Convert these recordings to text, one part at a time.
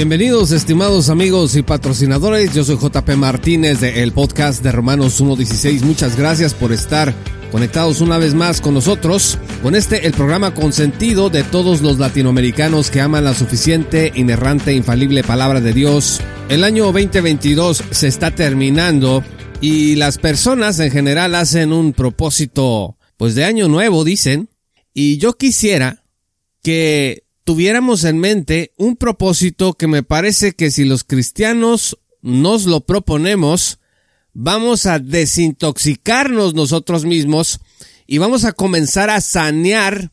Bienvenidos estimados amigos y patrocinadores, yo soy JP Martínez de el podcast de Romanos 1.16, muchas gracias por estar conectados una vez más con nosotros, con este el programa consentido de todos los latinoamericanos que aman la suficiente, inerrante, infalible palabra de Dios. El año 2022 se está terminando y las personas en general hacen un propósito pues de año nuevo, dicen, y yo quisiera que tuviéramos en mente un propósito que me parece que si los cristianos nos lo proponemos, vamos a desintoxicarnos nosotros mismos y vamos a comenzar a sanear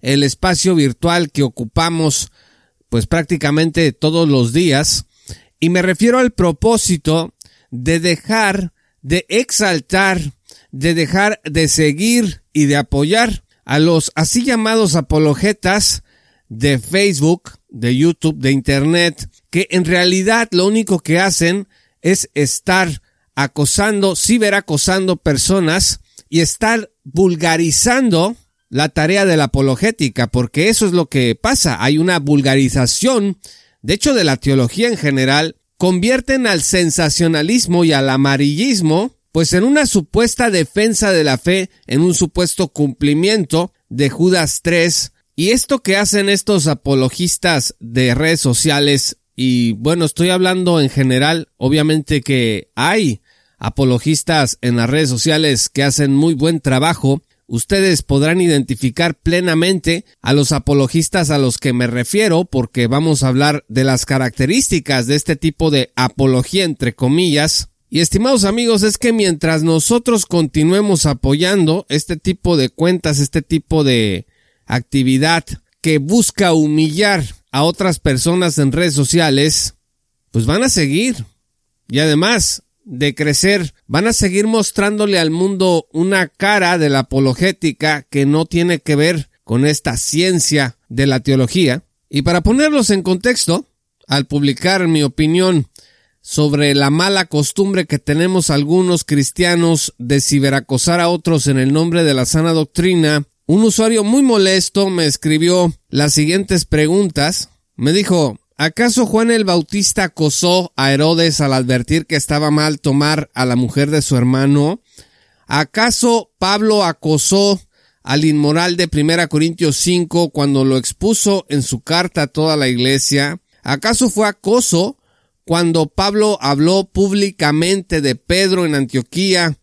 el espacio virtual que ocupamos pues prácticamente todos los días. Y me refiero al propósito de dejar de exaltar, de dejar de seguir y de apoyar a los así llamados apologetas de Facebook, de YouTube, de Internet, que en realidad lo único que hacen es estar acosando, ciberacosando personas y estar vulgarizando la tarea de la apologética, porque eso es lo que pasa. Hay una vulgarización, de hecho, de la teología en general, convierten al sensacionalismo y al amarillismo, pues en una supuesta defensa de la fe, en un supuesto cumplimiento de Judas 3, y esto que hacen estos apologistas de redes sociales, y bueno, estoy hablando en general, obviamente que hay apologistas en las redes sociales que hacen muy buen trabajo, ustedes podrán identificar plenamente a los apologistas a los que me refiero porque vamos a hablar de las características de este tipo de apología entre comillas. Y estimados amigos, es que mientras nosotros continuemos apoyando este tipo de cuentas, este tipo de actividad que busca humillar a otras personas en redes sociales, pues van a seguir. Y además, de crecer, van a seguir mostrándole al mundo una cara de la apologética que no tiene que ver con esta ciencia de la teología. Y para ponerlos en contexto, al publicar mi opinión sobre la mala costumbre que tenemos algunos cristianos de ciberacosar a otros en el nombre de la sana doctrina, un usuario muy molesto me escribió las siguientes preguntas. Me dijo, ¿Acaso Juan el Bautista acosó a Herodes al advertir que estaba mal tomar a la mujer de su hermano? ¿Acaso Pablo acosó al inmoral de 1 Corintios 5 cuando lo expuso en su carta a toda la iglesia? ¿Acaso fue acoso cuando Pablo habló públicamente de Pedro en Antioquía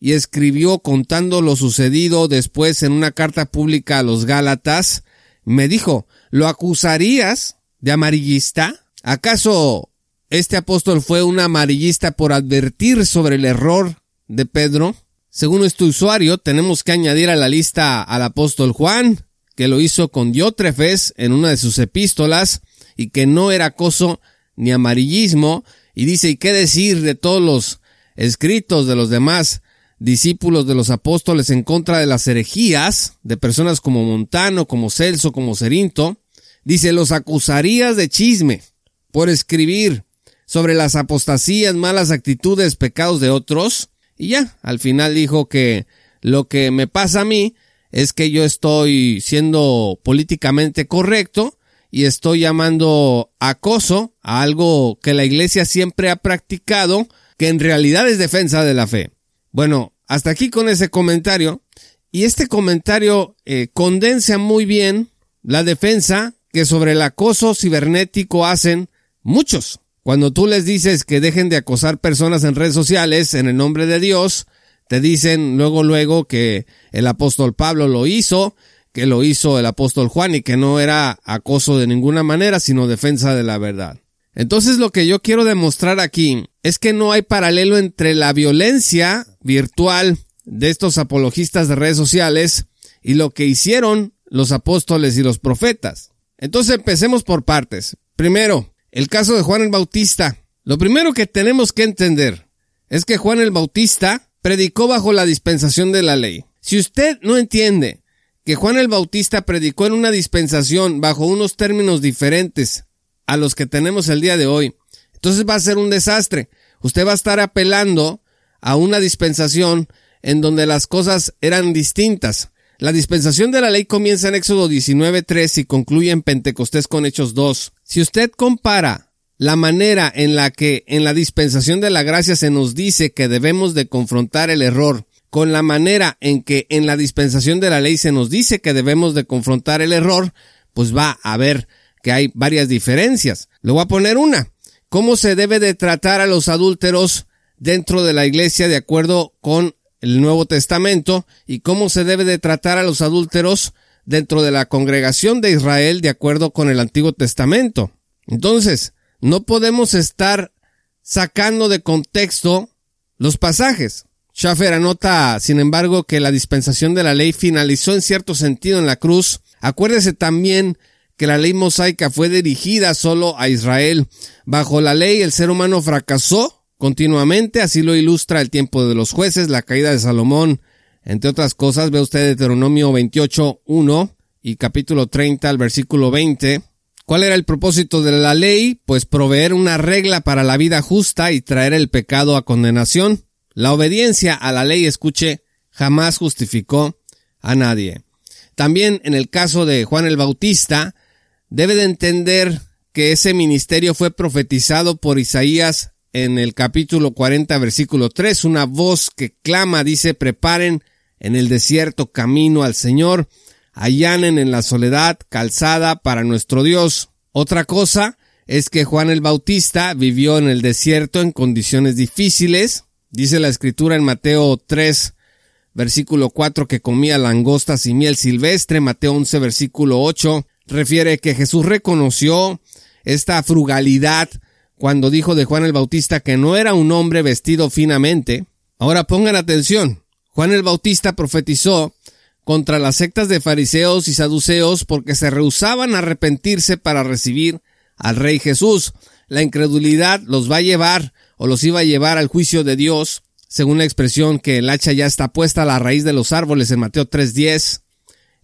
y escribió contando lo sucedido después en una carta pública a los Gálatas? Me dijo, ¿lo acusarías de amarillista? ¿Acaso este apóstol fue un amarillista por advertir sobre el error de Pedro? Según este usuario, tenemos que añadir a la lista al apóstol Juan, que lo hizo con Diótrefes en una de sus epístolas, y que no era acoso ni amarillismo, y dice, ¿y qué decir de todos los escritos de los demás discípulos de los apóstoles en contra de las herejías, de personas como Montano, como Celso, como Cerinto? Dice, los acusarías de chisme por escribir sobre las apostasías, malas actitudes, pecados de otros. Y ya, al final dijo que lo que me pasa a mí es que yo estoy siendo políticamente correcto y estoy llamando acoso a algo que la iglesia siempre ha practicado, que en realidad es defensa de la fe. Bueno, hasta aquí con ese comentario. Y este comentario eh, condensa muy bien la defensa que sobre el acoso cibernético hacen muchos. Cuando tú les dices que dejen de acosar personas en redes sociales en el nombre de Dios, te dicen luego luego que el apóstol Pablo lo hizo, que lo hizo el apóstol Juan y que no era acoso de ninguna manera, sino defensa de la verdad. Entonces lo que yo quiero demostrar aquí es que no hay paralelo entre la violencia virtual de estos apologistas de redes sociales y lo que hicieron los apóstoles y los profetas. Entonces empecemos por partes. Primero, el caso de Juan el Bautista. Lo primero que tenemos que entender es que Juan el Bautista predicó bajo la dispensación de la ley. Si usted no entiende que Juan el Bautista predicó en una dispensación bajo unos términos diferentes a los que tenemos el día de hoy, entonces va a ser un desastre. Usted va a estar apelando a una dispensación en donde las cosas eran distintas. La dispensación de la ley comienza en Éxodo 19.3 y concluye en Pentecostés con Hechos 2. Si usted compara la manera en la que en la dispensación de la gracia se nos dice que debemos de confrontar el error con la manera en que en la dispensación de la ley se nos dice que debemos de confrontar el error, pues va a ver que hay varias diferencias. Le voy a poner una. ¿Cómo se debe de tratar a los adúlteros dentro de la iglesia de acuerdo con el Nuevo Testamento y cómo se debe de tratar a los adúlteros dentro de la congregación de Israel de acuerdo con el Antiguo Testamento? Entonces, no podemos estar sacando de contexto los pasajes. Schaffer anota, sin embargo, que la dispensación de la ley finalizó en cierto sentido en la cruz. Acuérdese también que la ley mosaica fue dirigida solo a Israel. Bajo la ley el ser humano fracasó continuamente, así lo ilustra el tiempo de los jueces, la caída de Salomón, entre otras cosas, ve usted Deuteronomio 28, 1 y capítulo 30 al versículo 20. ¿Cuál era el propósito de la ley? Pues proveer una regla para la vida justa y traer el pecado a condenación. La obediencia a la ley, escuche, jamás justificó a nadie. También en el caso de Juan el Bautista, debe de entender que ese ministerio fue profetizado por Isaías en el capítulo 40, versículo 3, una voz que clama, dice, preparen en el desierto camino al Señor, allanen en la soledad calzada para nuestro Dios. Otra cosa es que Juan el Bautista vivió en el desierto en condiciones difíciles, Dice la escritura en Mateo 3, versículo 4, que comía langostas y miel silvestre. Mateo 11, versículo 8, refiere que Jesús reconoció esta frugalidad cuando dijo de Juan el Bautista que no era un hombre vestido finamente. Ahora pongan atención. Juan el Bautista profetizó contra las sectas de fariseos y saduceos porque se rehusaban a arrepentirse para recibir al Rey Jesús. La incredulidad los va a llevar o los iba a llevar al juicio de Dios, según la expresión que el hacha ya está puesta a la raíz de los árboles en Mateo 3.10.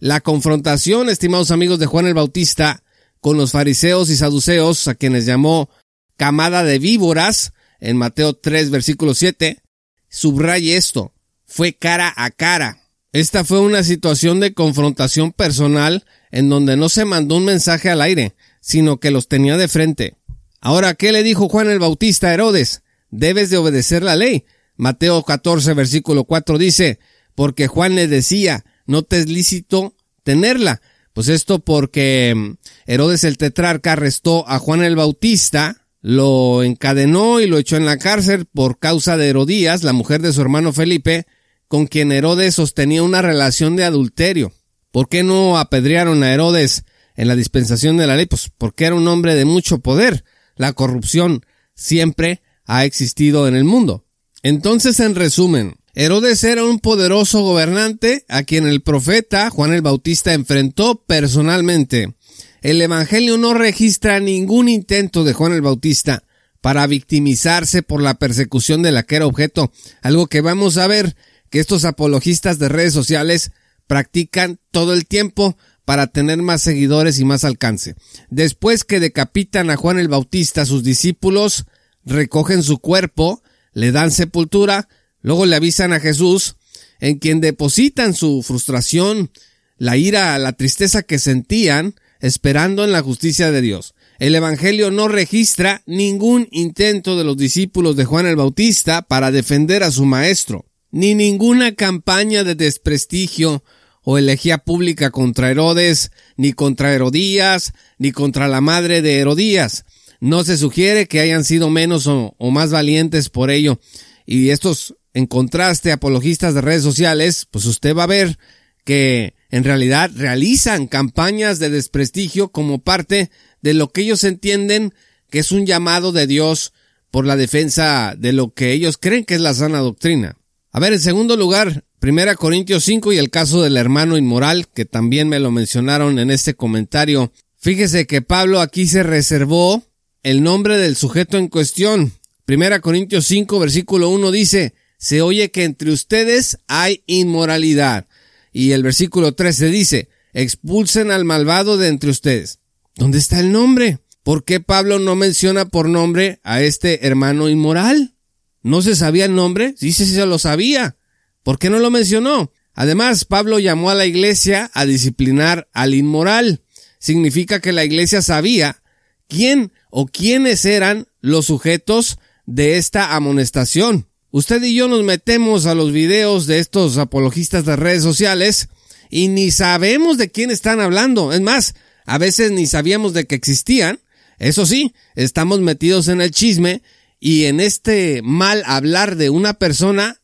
La confrontación, estimados amigos de Juan el Bautista, con los fariseos y saduceos, a quienes llamó camada de víboras, en Mateo 3, versículo 7, subraye esto, fue cara a cara. Esta fue una situación de confrontación personal en donde no se mandó un mensaje al aire, sino que los tenía de frente. Ahora, ¿qué le dijo Juan el Bautista a Herodes? debes de obedecer la ley. Mateo 14, versículo 4 dice, porque Juan le decía, no te es lícito tenerla. Pues esto porque mm, Herodes el tetrarca arrestó a Juan el Bautista, lo encadenó y lo echó en la cárcel por causa de Herodías, la mujer de su hermano Felipe, con quien Herodes sostenía una relación de adulterio. ¿Por qué no apedrearon a Herodes en la dispensación de la ley? Pues porque era un hombre de mucho poder. La corrupción siempre ha existido en el mundo. Entonces, en resumen, Herodes era un poderoso gobernante a quien el profeta Juan el Bautista enfrentó personalmente. El Evangelio no registra ningún intento de Juan el Bautista para victimizarse por la persecución de la que era objeto, algo que vamos a ver que estos apologistas de redes sociales practican todo el tiempo para tener más seguidores y más alcance. Después que decapitan a Juan el Bautista, sus discípulos recogen su cuerpo, le dan sepultura, luego le avisan a Jesús, en quien depositan su frustración, la ira, la tristeza que sentían, esperando en la justicia de Dios. El Evangelio no registra ningún intento de los discípulos de Juan el Bautista para defender a su maestro, ni ninguna campaña de desprestigio o elegía pública contra Herodes, ni contra Herodías, ni contra la madre de Herodías. No se sugiere que hayan sido menos o, más valientes por ello. Y estos, en contraste, apologistas de redes sociales, pues usted va a ver que en realidad realizan campañas de desprestigio como parte de lo que ellos entienden que es un llamado de Dios por la defensa de lo que ellos creen que es la sana doctrina. A ver, en segundo lugar, Primera Corintios 5 y el caso del hermano inmoral, que también me lo mencionaron en este comentario. Fíjese que Pablo aquí se reservó el nombre del sujeto en cuestión. Primera Corintios 5, versículo 1 dice, se oye que entre ustedes hay inmoralidad. Y el versículo 13 dice, expulsen al malvado de entre ustedes. ¿Dónde está el nombre? ¿Por qué Pablo no menciona por nombre a este hermano inmoral? ¿No se sabía el nombre? Sí, sí, se lo sabía. ¿Por qué no lo mencionó? Además, Pablo llamó a la iglesia a disciplinar al inmoral. Significa que la iglesia sabía quién o quiénes eran los sujetos de esta amonestación. Usted y yo nos metemos a los videos de estos apologistas de redes sociales y ni sabemos de quién están hablando. Es más, a veces ni sabíamos de que existían. Eso sí, estamos metidos en el chisme y en este mal hablar de una persona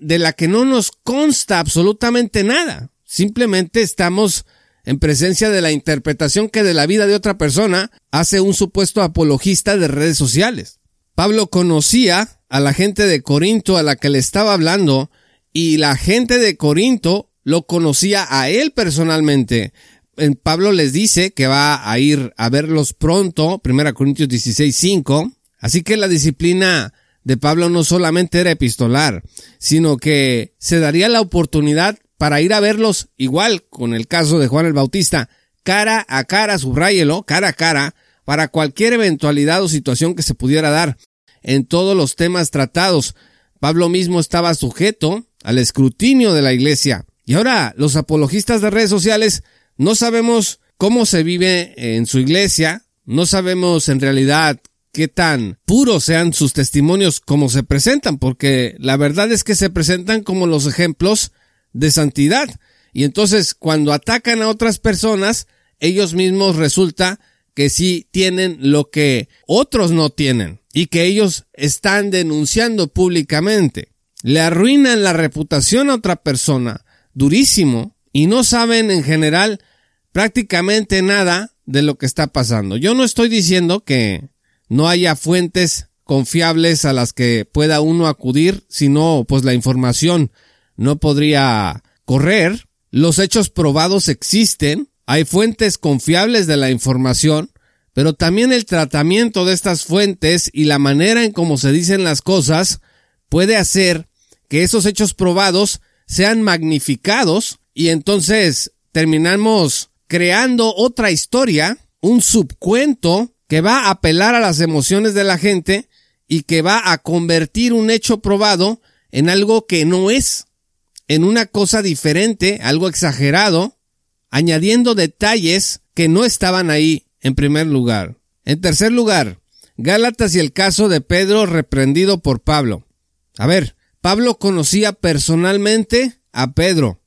de la que no nos consta absolutamente nada. Simplemente estamos en presencia de la interpretación que de la vida de otra persona hace un supuesto apologista de redes sociales. Pablo conocía a la gente de Corinto a la que le estaba hablando y la gente de Corinto lo conocía a él personalmente. Pablo les dice que va a ir a verlos pronto, 1 Corintios 16, 5. Así que la disciplina de Pablo no solamente era epistolar, sino que se daría la oportunidad para ir a verlos igual con el caso de Juan el Bautista, cara a cara, subráyelo, cara a cara, para cualquier eventualidad o situación que se pudiera dar en todos los temas tratados. Pablo mismo estaba sujeto al escrutinio de la iglesia. Y ahora los apologistas de redes sociales no sabemos cómo se vive en su iglesia, no sabemos en realidad qué tan puros sean sus testimonios como se presentan, porque la verdad es que se presentan como los ejemplos de santidad. Y entonces cuando atacan a otras personas, ellos mismos resulta que sí tienen lo que otros no tienen y que ellos están denunciando públicamente. Le arruinan la reputación a otra persona durísimo y no saben en general prácticamente nada de lo que está pasando. Yo no estoy diciendo que no haya fuentes confiables a las que pueda uno acudir, sino pues la información no podría correr. Los hechos probados existen, hay fuentes confiables de la información, pero también el tratamiento de estas fuentes y la manera en cómo se dicen las cosas puede hacer que esos hechos probados sean magnificados y entonces terminamos creando otra historia, un subcuento que va a apelar a las emociones de la gente y que va a convertir un hecho probado en algo que no es en una cosa diferente, algo exagerado, añadiendo detalles que no estaban ahí en primer lugar. En tercer lugar, Gálatas y el caso de Pedro reprendido por Pablo. A ver, Pablo conocía personalmente a Pedro.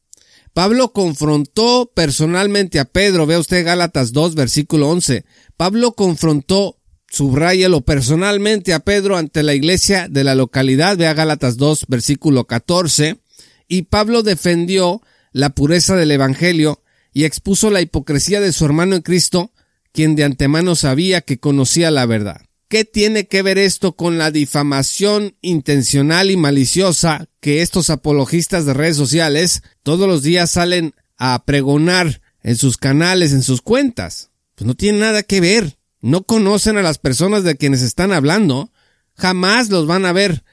Pablo confrontó personalmente a Pedro. Vea usted Gálatas 2, versículo 11. Pablo confrontó, subrayelo personalmente a Pedro ante la iglesia de la localidad. Vea Gálatas 2, versículo 14 y Pablo defendió la pureza del Evangelio y expuso la hipocresía de su hermano en Cristo, quien de antemano sabía que conocía la verdad. ¿Qué tiene que ver esto con la difamación intencional y maliciosa que estos apologistas de redes sociales todos los días salen a pregonar en sus canales, en sus cuentas? Pues no tiene nada que ver. No conocen a las personas de quienes están hablando. Jamás los van a ver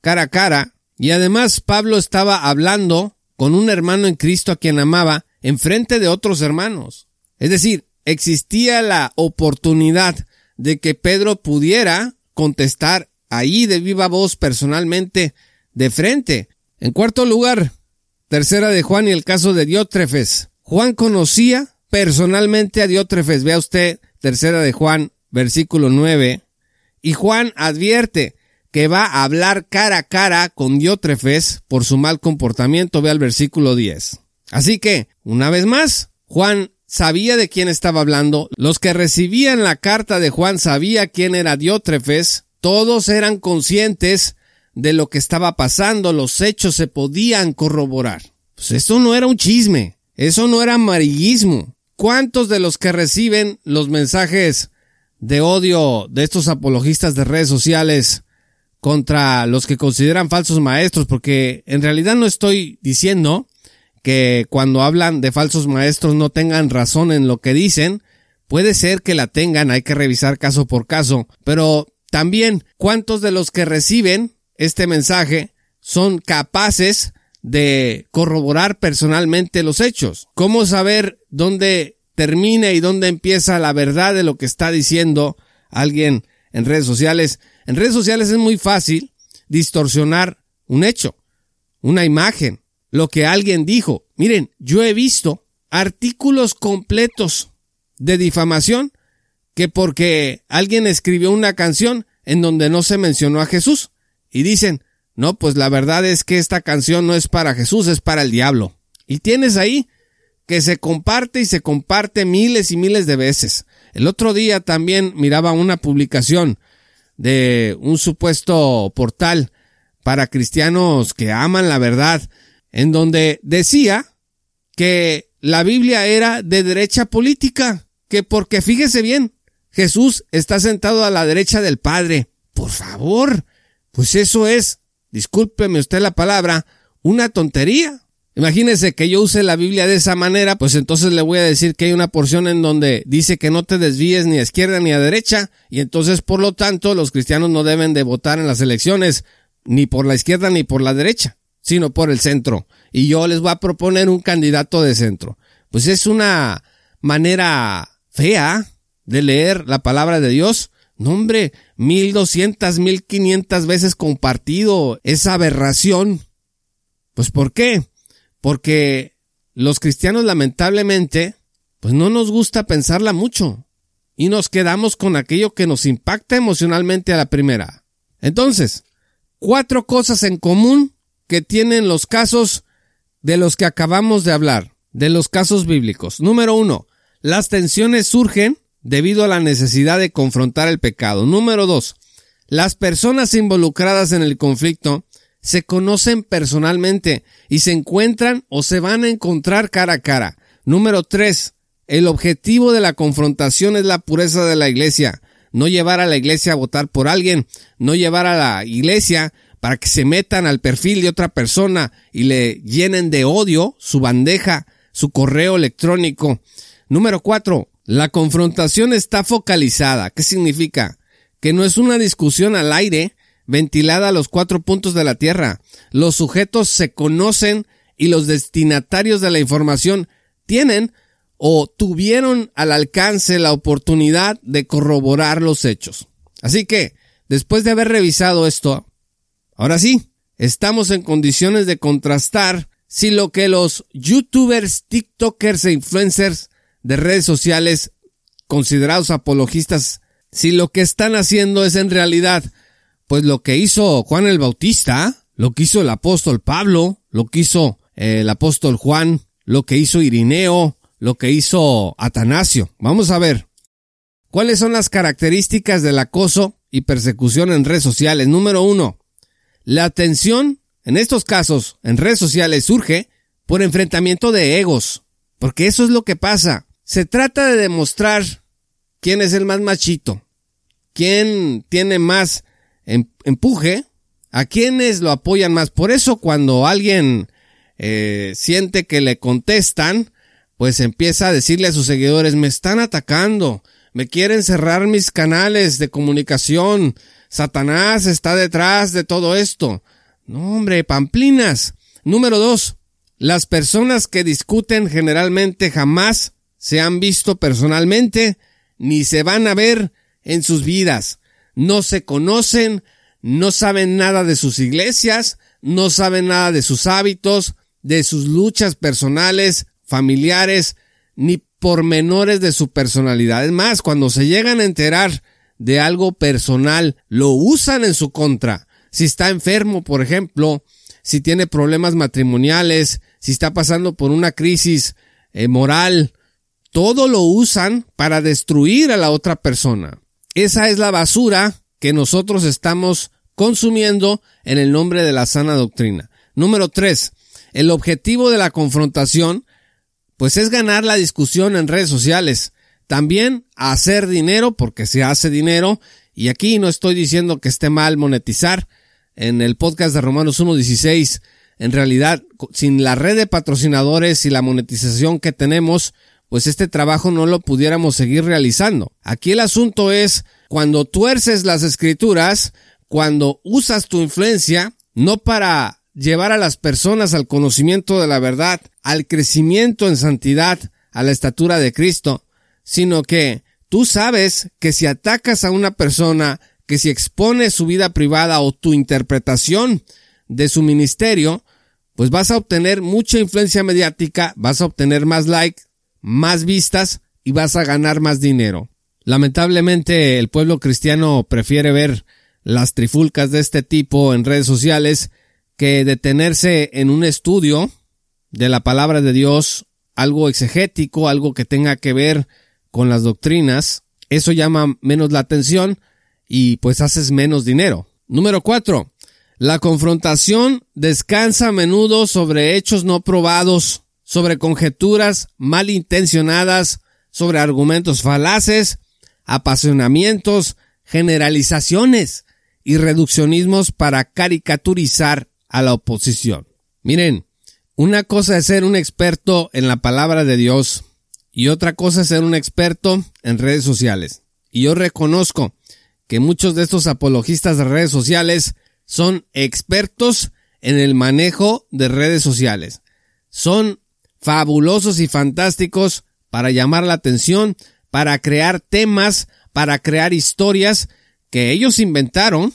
cara a cara y además Pablo estaba hablando con un hermano en Cristo a quien amaba en frente de otros hermanos. Es decir, existía la oportunidad de que Pedro pudiera contestar ahí de viva voz personalmente de frente. En cuarto lugar, tercera de Juan y el caso de Diótrefes. Juan conocía personalmente a Diótrefes. Vea usted, tercera de Juan, versículo 9. Y Juan advierte, que va a hablar cara a cara con Diótrefes por su mal comportamiento. Ve al versículo 10. Así que, una vez más, Juan sabía de quién estaba hablando. Los que recibían la carta de Juan sabía quién era Diótrefes. Todos eran conscientes de lo que estaba pasando. Los hechos se podían corroborar. Pues eso no era un chisme. Eso no era amarillismo. ¿Cuántos de los que reciben los mensajes de odio de estos apologistas de redes sociales contra los que consideran falsos maestros, porque en realidad no estoy diciendo que cuando hablan de falsos maestros no tengan razón en lo que dicen, puede ser que la tengan, hay que revisar caso por caso, pero también cuántos de los que reciben este mensaje son capaces de corroborar personalmente los hechos. ¿Cómo saber dónde termina y dónde empieza la verdad de lo que está diciendo alguien en redes sociales? En redes sociales es muy fácil distorsionar un hecho, una imagen, lo que alguien dijo. Miren, yo he visto artículos completos de difamación que porque alguien escribió una canción en donde no se mencionó a Jesús. Y dicen, no, pues la verdad es que esta canción no es para Jesús, es para el diablo. Y tienes ahí que se comparte y se comparte miles y miles de veces. El otro día también miraba una publicación de un supuesto portal para cristianos que aman la verdad, en donde decía que la Biblia era de derecha política, que porque fíjese bien, Jesús está sentado a la derecha del Padre. Por favor, pues eso es, discúlpeme usted la palabra, una tontería. Imagínese que yo use la Biblia de esa manera, pues entonces le voy a decir que hay una porción en donde dice que no te desvíes ni a izquierda ni a derecha, y entonces por lo tanto los cristianos no deben de votar en las elecciones ni por la izquierda ni por la derecha, sino por el centro. Y yo les voy a proponer un candidato de centro. Pues es una manera fea de leer la palabra de Dios. No hombre, mil doscientas, mil quinientas veces compartido esa aberración. Pues ¿por qué? Porque los cristianos lamentablemente, pues no nos gusta pensarla mucho y nos quedamos con aquello que nos impacta emocionalmente a la primera. Entonces, cuatro cosas en común que tienen los casos de los que acabamos de hablar, de los casos bíblicos. Número uno, las tensiones surgen debido a la necesidad de confrontar el pecado. Número dos, las personas involucradas en el conflicto se conocen personalmente y se encuentran o se van a encontrar cara a cara. Número tres, el objetivo de la confrontación es la pureza de la iglesia. No llevar a la iglesia a votar por alguien, no llevar a la iglesia para que se metan al perfil de otra persona y le llenen de odio su bandeja, su correo electrónico. Número cuatro, la confrontación está focalizada. ¿Qué significa? Que no es una discusión al aire, ventilada a los cuatro puntos de la Tierra. Los sujetos se conocen y los destinatarios de la información tienen o tuvieron al alcance la oportunidad de corroborar los hechos. Así que, después de haber revisado esto, ahora sí, estamos en condiciones de contrastar si lo que los youtubers, tiktokers e influencers de redes sociales considerados apologistas, si lo que están haciendo es en realidad pues lo que hizo Juan el Bautista, lo que hizo el apóstol Pablo, lo que hizo eh, el apóstol Juan, lo que hizo Irineo, lo que hizo Atanasio. Vamos a ver. ¿Cuáles son las características del acoso y persecución en redes sociales? Número uno, la atención en estos casos en redes sociales surge por enfrentamiento de egos, porque eso es lo que pasa. Se trata de demostrar quién es el más machito, quién tiene más Em, empuje a quienes lo apoyan más. Por eso cuando alguien eh, siente que le contestan, pues empieza a decirle a sus seguidores, me están atacando, me quieren cerrar mis canales de comunicación, Satanás está detrás de todo esto. No, hombre, pamplinas. Número dos, las personas que discuten generalmente jamás se han visto personalmente ni se van a ver en sus vidas no se conocen, no saben nada de sus iglesias, no saben nada de sus hábitos, de sus luchas personales, familiares, ni pormenores de su personalidad. Es más, cuando se llegan a enterar de algo personal, lo usan en su contra. Si está enfermo, por ejemplo, si tiene problemas matrimoniales, si está pasando por una crisis eh, moral, todo lo usan para destruir a la otra persona. Esa es la basura que nosotros estamos consumiendo en el nombre de la sana doctrina. Número tres, el objetivo de la confrontación, pues es ganar la discusión en redes sociales. También hacer dinero, porque se hace dinero, y aquí no estoy diciendo que esté mal monetizar. En el podcast de Romanos 1.16, en realidad, sin la red de patrocinadores y la monetización que tenemos, pues este trabajo no lo pudiéramos seguir realizando. Aquí el asunto es cuando tuerces las escrituras, cuando usas tu influencia, no para llevar a las personas al conocimiento de la verdad, al crecimiento en santidad, a la estatura de Cristo, sino que tú sabes que si atacas a una persona, que si expones su vida privada o tu interpretación de su ministerio, pues vas a obtener mucha influencia mediática, vas a obtener más likes, más vistas y vas a ganar más dinero. Lamentablemente el pueblo cristiano prefiere ver las trifulcas de este tipo en redes sociales que detenerse en un estudio de la palabra de Dios, algo exegético, algo que tenga que ver con las doctrinas. Eso llama menos la atención y pues haces menos dinero. Número cuatro. La confrontación descansa a menudo sobre hechos no probados, sobre conjeturas malintencionadas, sobre argumentos falaces, apasionamientos, generalizaciones y reduccionismos para caricaturizar a la oposición. Miren, una cosa es ser un experto en la palabra de Dios y otra cosa es ser un experto en redes sociales. Y yo reconozco que muchos de estos apologistas de redes sociales son expertos en el manejo de redes sociales. Son fabulosos y fantásticos para llamar la atención, para crear temas, para crear historias que ellos inventaron,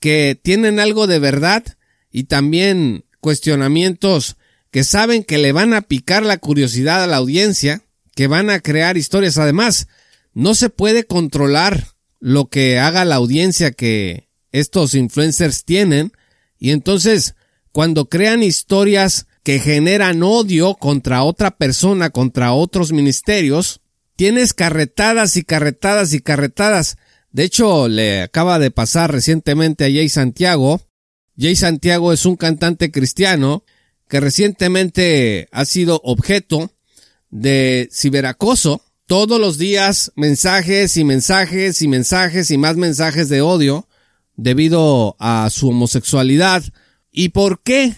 que tienen algo de verdad y también cuestionamientos que saben que le van a picar la curiosidad a la audiencia, que van a crear historias. Además, no se puede controlar lo que haga la audiencia que estos influencers tienen y entonces cuando crean historias que generan odio contra otra persona, contra otros ministerios, tienes carretadas y carretadas y carretadas. De hecho, le acaba de pasar recientemente a Jay Santiago. Jay Santiago es un cantante cristiano que recientemente ha sido objeto de ciberacoso. Todos los días mensajes y mensajes y mensajes y más mensajes de odio debido a su homosexualidad. ¿Y por qué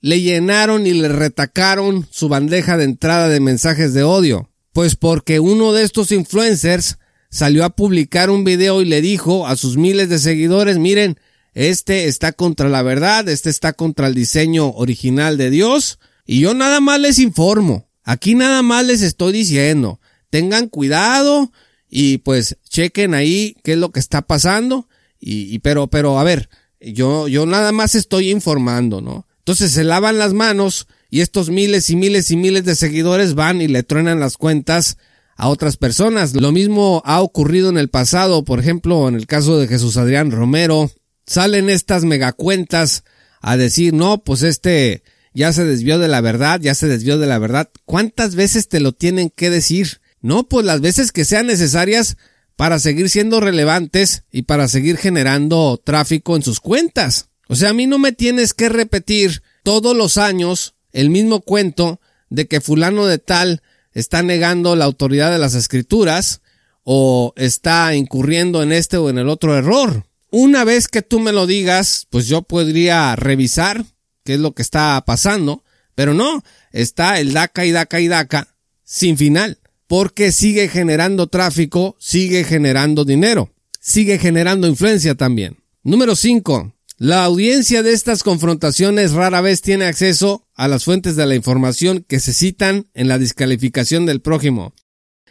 le llenaron y le retacaron su bandeja de entrada de mensajes de odio? Pues porque uno de estos influencers salió a publicar un video y le dijo a sus miles de seguidores, miren, este está contra la verdad, este está contra el diseño original de Dios, y yo nada más les informo, aquí nada más les estoy diciendo, tengan cuidado y pues chequen ahí qué es lo que está pasando y, pero, pero, a ver, yo, yo nada más estoy informando, ¿no? Entonces se lavan las manos y estos miles y miles y miles de seguidores van y le truenan las cuentas a otras personas. Lo mismo ha ocurrido en el pasado, por ejemplo, en el caso de Jesús Adrián Romero. Salen estas megacuentas a decir, no, pues este ya se desvió de la verdad, ya se desvió de la verdad. ¿Cuántas veces te lo tienen que decir? No, pues las veces que sean necesarias para seguir siendo relevantes y para seguir generando tráfico en sus cuentas. O sea, a mí no me tienes que repetir todos los años el mismo cuento de que fulano de tal está negando la autoridad de las escrituras o está incurriendo en este o en el otro error. Una vez que tú me lo digas, pues yo podría revisar qué es lo que está pasando, pero no, está el DACA y DACA y DACA sin final porque sigue generando tráfico, sigue generando dinero, sigue generando influencia también. Número 5. La audiencia de estas confrontaciones rara vez tiene acceso a las fuentes de la información que se citan en la descalificación del prójimo.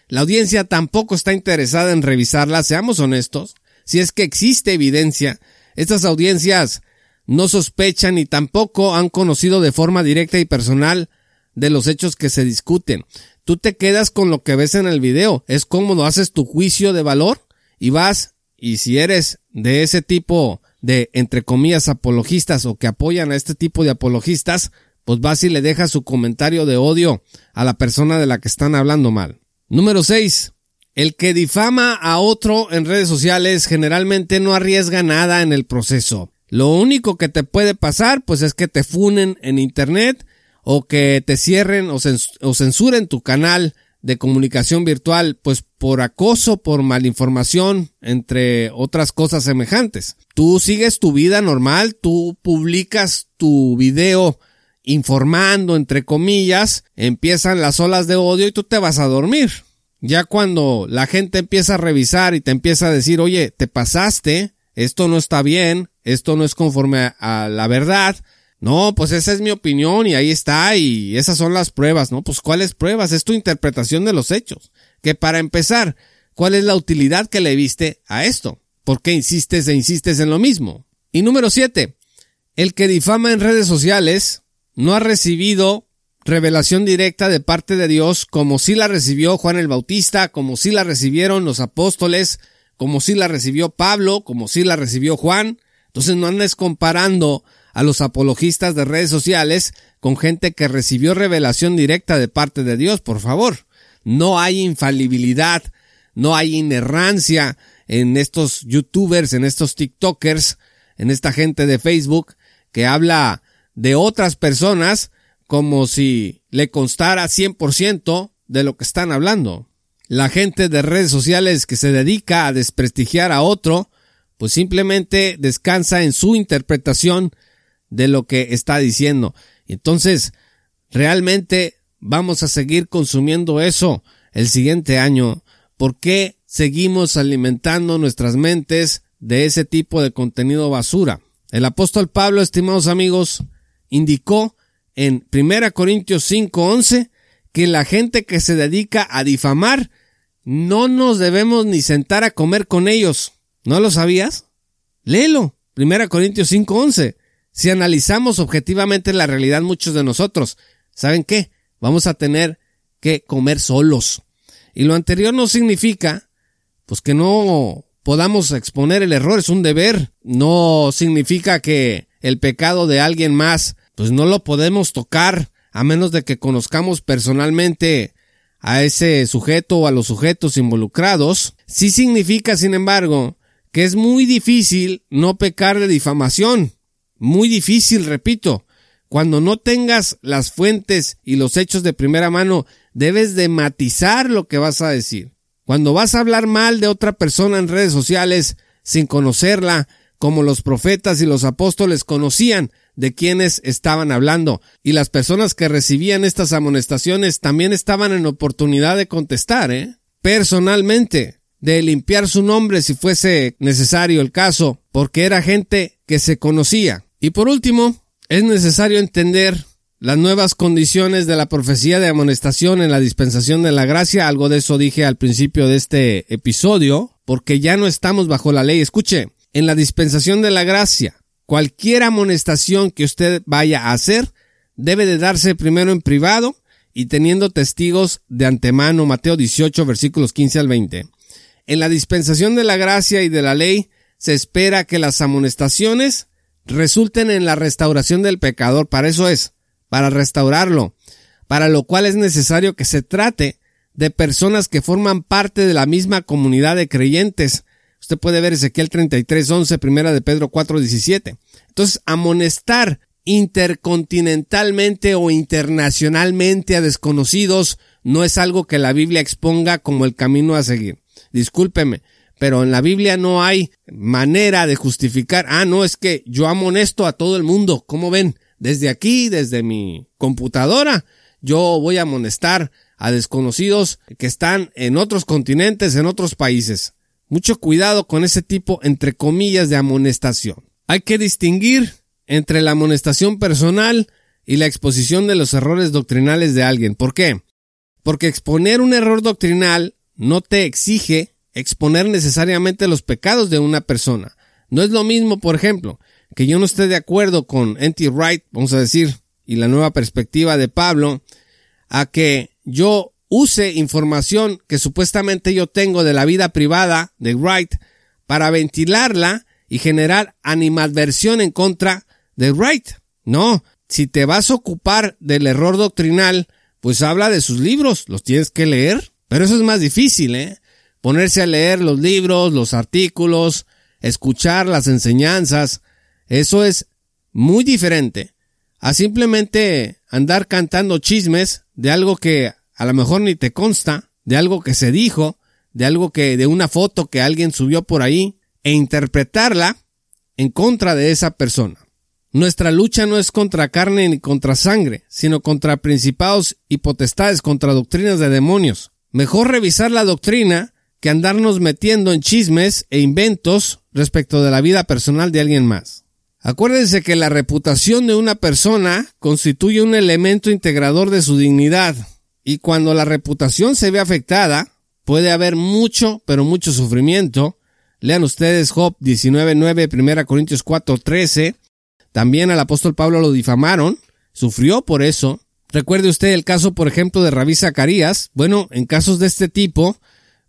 La audiencia tampoco está interesada en revisarla, seamos honestos. Si es que existe evidencia, estas audiencias no sospechan ni tampoco han conocido de forma directa y personal de los hechos que se discuten. Tú te quedas con lo que ves en el video. Es cómodo, haces tu juicio de valor y vas, y si eres de ese tipo de, entre comillas, apologistas o que apoyan a este tipo de apologistas, pues vas y le dejas su comentario de odio a la persona de la que están hablando mal. Número 6. El que difama a otro en redes sociales generalmente no arriesga nada en el proceso. Lo único que te puede pasar pues es que te funen en internet o que te cierren o, censuren tu canal de comunicación virtual, pues por acoso, por malinformación, entre otras cosas semejantes. Tú sigues tu vida normal, tú publicas tu video informando, entre comillas, empiezan las olas de odio y tú te vas a dormir. Ya cuando la gente empieza a revisar y te empieza a decir, oye, te pasaste, esto no está bien, esto no es conforme a la verdad, no, pues esa es mi opinión y ahí está y esas son las pruebas, ¿no? Pues ¿cuáles pruebas? Es tu interpretación de los hechos. Que para empezar, ¿cuál es la utilidad que le viste a esto? ¿Por qué insistes e insistes en lo mismo? Y número siete, el que difama en redes sociales no ha recibido revelación directa de parte de Dios, como si la recibió Juan el Bautista, como si la recibieron los apóstoles, como si la recibió Pablo, como si la recibió Juan. Entonces no andes comparando a los apologistas de redes sociales con gente que recibió revelación directa de parte de Dios, por favor. No hay infalibilidad, no hay inerrancia en estos youtubers, en estos tiktokers, en esta gente de Facebook que habla de otras personas como si le constara 100% de lo que están hablando. La gente de redes sociales que se dedica a desprestigiar a otro, pues simplemente descansa en su interpretación de lo que está diciendo. Entonces, realmente vamos a seguir consumiendo eso el siguiente año. ¿Por qué seguimos alimentando nuestras mentes de ese tipo de contenido basura? El apóstol Pablo, estimados amigos, indicó en 1 Corintios 5:11 que la gente que se dedica a difamar no nos debemos ni sentar a comer con ellos. ¿No lo sabías? Léelo. 1 Corintios 5:11. Si analizamos objetivamente la realidad muchos de nosotros, ¿saben qué? Vamos a tener que comer solos. Y lo anterior no significa pues que no podamos exponer el error, es un deber. No significa que el pecado de alguien más pues no lo podemos tocar a menos de que conozcamos personalmente a ese sujeto o a los sujetos involucrados. Sí significa, sin embargo, que es muy difícil no pecar de difamación. Muy difícil, repito. Cuando no tengas las fuentes y los hechos de primera mano, debes de matizar lo que vas a decir. Cuando vas a hablar mal de otra persona en redes sociales sin conocerla, como los profetas y los apóstoles conocían, de quienes estaban hablando, y las personas que recibían estas amonestaciones también estaban en oportunidad de contestar, ¿eh? Personalmente, de limpiar su nombre si fuese necesario el caso, porque era gente que se conocía. Y por último, es necesario entender las nuevas condiciones de la profecía de amonestación en la dispensación de la gracia, algo de eso dije al principio de este episodio, porque ya no estamos bajo la ley. Escuche, en la dispensación de la gracia, Cualquier amonestación que usted vaya a hacer debe de darse primero en privado y teniendo testigos de antemano. Mateo 18 versículos 15 al 20. En la dispensación de la gracia y de la ley se espera que las amonestaciones resulten en la restauración del pecador. Para eso es, para restaurarlo, para lo cual es necesario que se trate de personas que forman parte de la misma comunidad de creyentes, Usted puede ver Ezequiel 33, 11, primera de Pedro 4, 17. Entonces, amonestar intercontinentalmente o internacionalmente a desconocidos no es algo que la Biblia exponga como el camino a seguir. Discúlpeme, pero en la Biblia no hay manera de justificar, ah, no, es que yo amonesto a todo el mundo. ¿Cómo ven? Desde aquí, desde mi computadora, yo voy a amonestar a desconocidos que están en otros continentes, en otros países. Mucho cuidado con ese tipo, entre comillas, de amonestación. Hay que distinguir entre la amonestación personal y la exposición de los errores doctrinales de alguien. ¿Por qué? Porque exponer un error doctrinal no te exige exponer necesariamente los pecados de una persona. No es lo mismo, por ejemplo, que yo no esté de acuerdo con N.T. Wright, vamos a decir, y la nueva perspectiva de Pablo, a que yo use información que supuestamente yo tengo de la vida privada de Wright para ventilarla y generar animadversión en contra de Wright. No, si te vas a ocupar del error doctrinal, pues habla de sus libros, los tienes que leer. Pero eso es más difícil, ¿eh? Ponerse a leer los libros, los artículos, escuchar las enseñanzas, eso es muy diferente a simplemente andar cantando chismes de algo que a lo mejor ni te consta de algo que se dijo, de algo que, de una foto que alguien subió por ahí, e interpretarla en contra de esa persona. Nuestra lucha no es contra carne ni contra sangre, sino contra principados y potestades, contra doctrinas de demonios. Mejor revisar la doctrina que andarnos metiendo en chismes e inventos respecto de la vida personal de alguien más. Acuérdense que la reputación de una persona constituye un elemento integrador de su dignidad, y cuando la reputación se ve afectada, puede haber mucho, pero mucho sufrimiento. Lean ustedes Job 19.9, 1 Corintios 4.13. También al apóstol Pablo lo difamaron, sufrió por eso. Recuerde usted el caso, por ejemplo, de Rabí Zacarías. Bueno, en casos de este tipo,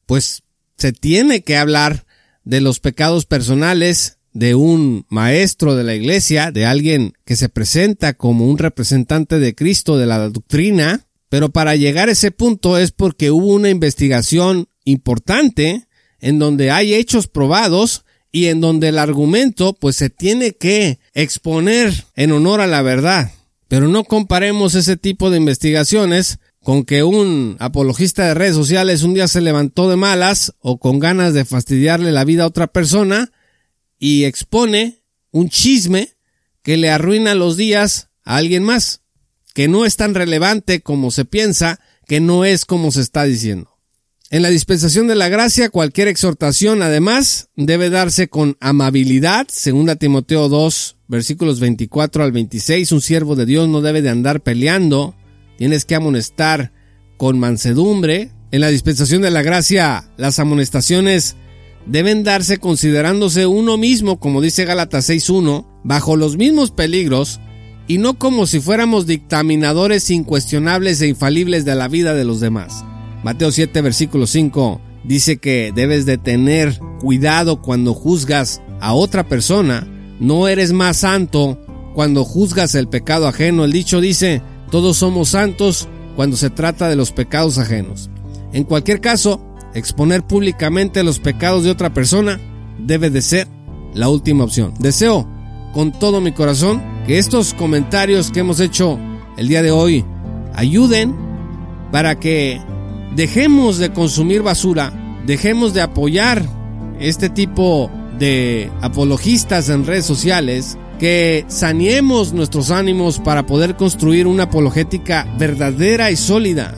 pues se tiene que hablar de los pecados personales de un maestro de la iglesia, de alguien que se presenta como un representante de Cristo de la doctrina, pero para llegar a ese punto es porque hubo una investigación importante en donde hay hechos probados y en donde el argumento pues se tiene que exponer en honor a la verdad. Pero no comparemos ese tipo de investigaciones con que un apologista de redes sociales un día se levantó de malas o con ganas de fastidiarle la vida a otra persona y expone un chisme que le arruina los días a alguien más, que no es tan relevante como se piensa, que no es como se está diciendo. En la dispensación de la gracia, cualquier exhortación, además, debe darse con amabilidad, según Timoteo 2, versículos 24 al 26. Un siervo de Dios no debe de andar peleando, tienes que amonestar con mansedumbre. En la dispensación de la gracia, las amonestaciones deben darse considerándose uno mismo, como dice Gálatas 6.1, bajo los mismos peligros, y no como si fuéramos dictaminadores incuestionables e infalibles de la vida de los demás. Mateo 7, versículo 5 dice que debes de tener cuidado cuando juzgas a otra persona. No eres más santo cuando juzgas el pecado ajeno. El dicho dice, todos somos santos cuando se trata de los pecados ajenos. En cualquier caso, exponer públicamente los pecados de otra persona debe de ser la última opción. Deseo con todo mi corazón que estos comentarios que hemos hecho el día de hoy ayuden para que dejemos de consumir basura, dejemos de apoyar este tipo de apologistas en redes sociales, que saneemos nuestros ánimos para poder construir una apologética verdadera y sólida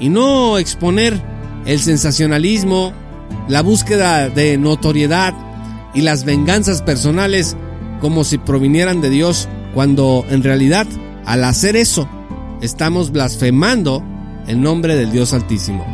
y no exponer el sensacionalismo, la búsqueda de notoriedad y las venganzas personales como si provinieran de Dios, cuando en realidad al hacer eso estamos blasfemando en nombre del Dios Altísimo.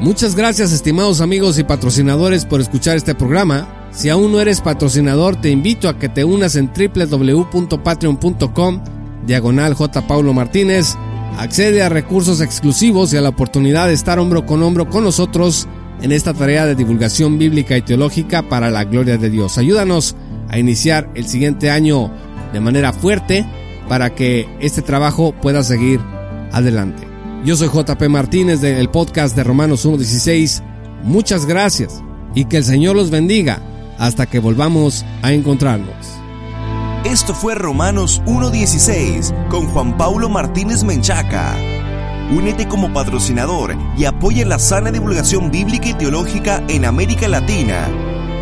Muchas gracias estimados amigos y patrocinadores por escuchar este programa. Si aún no eres patrocinador, te invito a que te unas en www.patreon.com diagonal J. Paulo Martínez. Accede a recursos exclusivos y a la oportunidad de estar hombro con hombro con nosotros en esta tarea de divulgación bíblica y teológica para la gloria de Dios. Ayúdanos a iniciar el siguiente año de manera fuerte para que este trabajo pueda seguir adelante. Yo soy JP Martínez del podcast de Romanos 1.16. Muchas gracias y que el Señor los bendiga hasta que volvamos a encontrarnos. Esto fue Romanos 1.16 con Juan Paulo Martínez Menchaca. Únete como patrocinador y apoya la sana divulgación bíblica y teológica en América Latina.